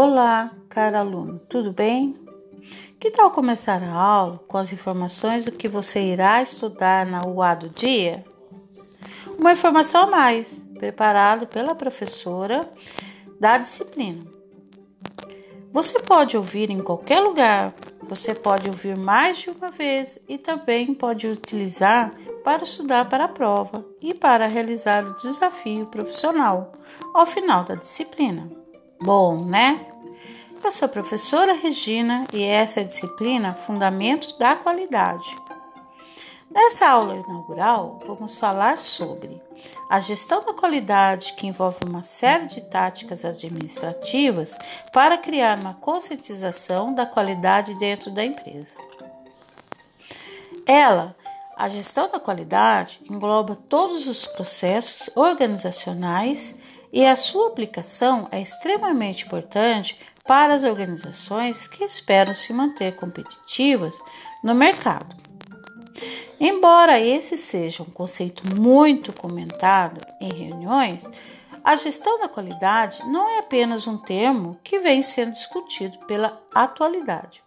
Olá, caro aluno, tudo bem? Que tal começar a aula com as informações do que você irá estudar na UA do dia? Uma informação a mais, preparado pela professora da disciplina. Você pode ouvir em qualquer lugar, você pode ouvir mais de uma vez e também pode utilizar para estudar para a prova e para realizar o desafio profissional ao final da disciplina. Bom, né? Eu sou a professora Regina e essa é a disciplina Fundamentos da Qualidade. Nessa aula inaugural, vamos falar sobre a gestão da qualidade, que envolve uma série de táticas administrativas para criar uma conscientização da qualidade dentro da empresa. Ela, a gestão da qualidade, engloba todos os processos organizacionais e a sua aplicação é extremamente importante para as organizações que esperam se manter competitivas no mercado. Embora esse seja um conceito muito comentado em reuniões, a gestão da qualidade não é apenas um termo que vem sendo discutido pela atualidade.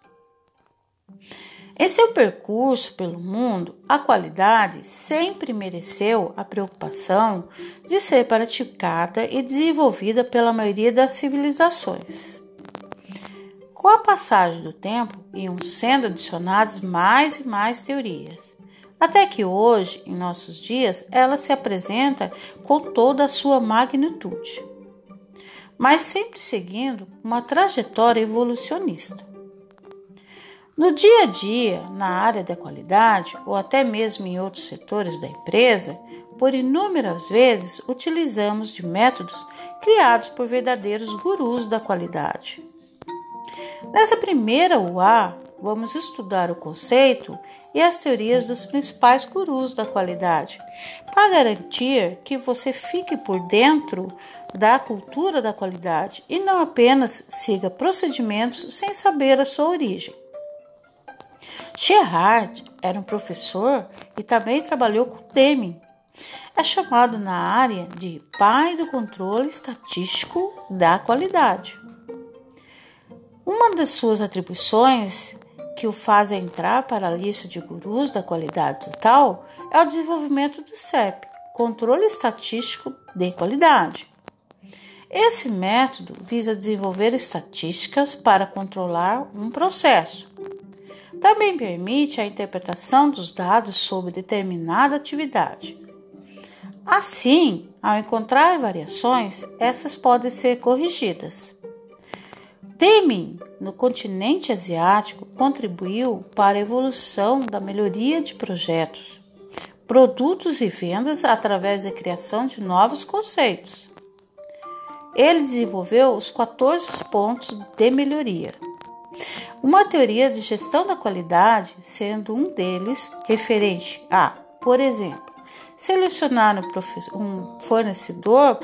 Em seu percurso pelo mundo, a qualidade sempre mereceu a preocupação de ser praticada e desenvolvida pela maioria das civilizações. Com a passagem do tempo, iam sendo adicionadas mais e mais teorias, até que hoje, em nossos dias, ela se apresenta com toda a sua magnitude, mas sempre seguindo uma trajetória evolucionista. No dia a dia, na área da qualidade ou até mesmo em outros setores da empresa, por inúmeras vezes utilizamos de métodos criados por verdadeiros gurus da qualidade. Nessa primeira UA, vamos estudar o conceito e as teorias dos principais gurus da qualidade, para garantir que você fique por dentro da cultura da qualidade e não apenas siga procedimentos sem saber a sua origem. Gerard era um professor e também trabalhou com Deming. É chamado na área de pai do controle estatístico da qualidade. Uma das suas atribuições que o faz entrar para a lista de gurus da qualidade total é o desenvolvimento do CEP, Controle Estatístico de Qualidade. Esse método visa desenvolver estatísticas para controlar um processo, também permite a interpretação dos dados sobre determinada atividade. Assim, ao encontrar variações, essas podem ser corrigidas. Deming, no continente asiático, contribuiu para a evolução da melhoria de projetos, produtos e vendas através da criação de novos conceitos. Ele desenvolveu os 14 pontos de melhoria uma teoria de gestão da qualidade, sendo um deles referente a, por exemplo, selecionar um fornecedor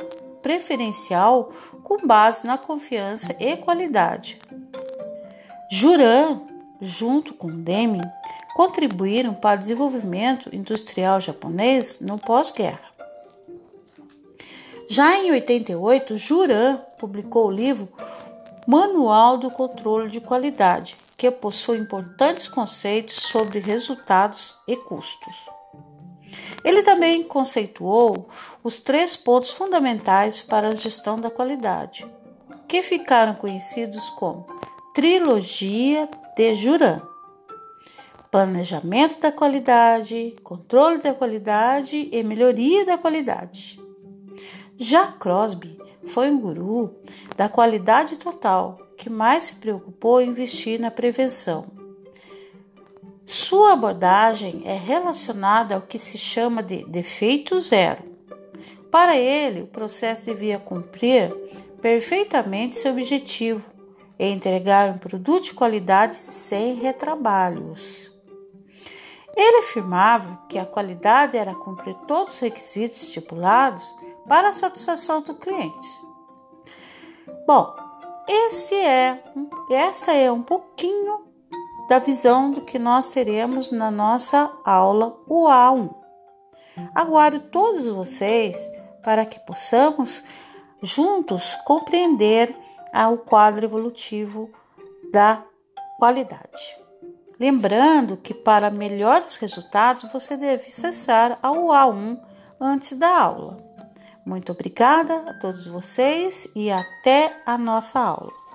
preferencial com base na confiança e qualidade. Juran, junto com Deming, contribuíram para o desenvolvimento industrial japonês no pós-guerra. Já em 88, Juran publicou o livro Manual do Controle de Qualidade, que possui importantes conceitos sobre resultados e custos. Ele também conceituou os três pontos fundamentais para a gestão da qualidade, que ficaram conhecidos como Trilogia de Juran: planejamento da qualidade, controle da qualidade e melhoria da qualidade. Já Crosby foi um guru da qualidade total que mais se preocupou em investir na prevenção. Sua abordagem é relacionada ao que se chama de defeito zero. Para ele, o processo devia cumprir perfeitamente seu objetivo e entregar um produto de qualidade sem retrabalhos. Ele afirmava que a qualidade era cumprir todos os requisitos estipulados para a satisfação do cliente. Bom, esse é, essa é um pouquinho da visão do que nós teremos na nossa aula UA1. Aguardo todos vocês para que possamos juntos compreender ao quadro evolutivo da qualidade. Lembrando que para melhores resultados você deve acessar ao A1 antes da aula. Muito obrigada a todos vocês e até a nossa aula.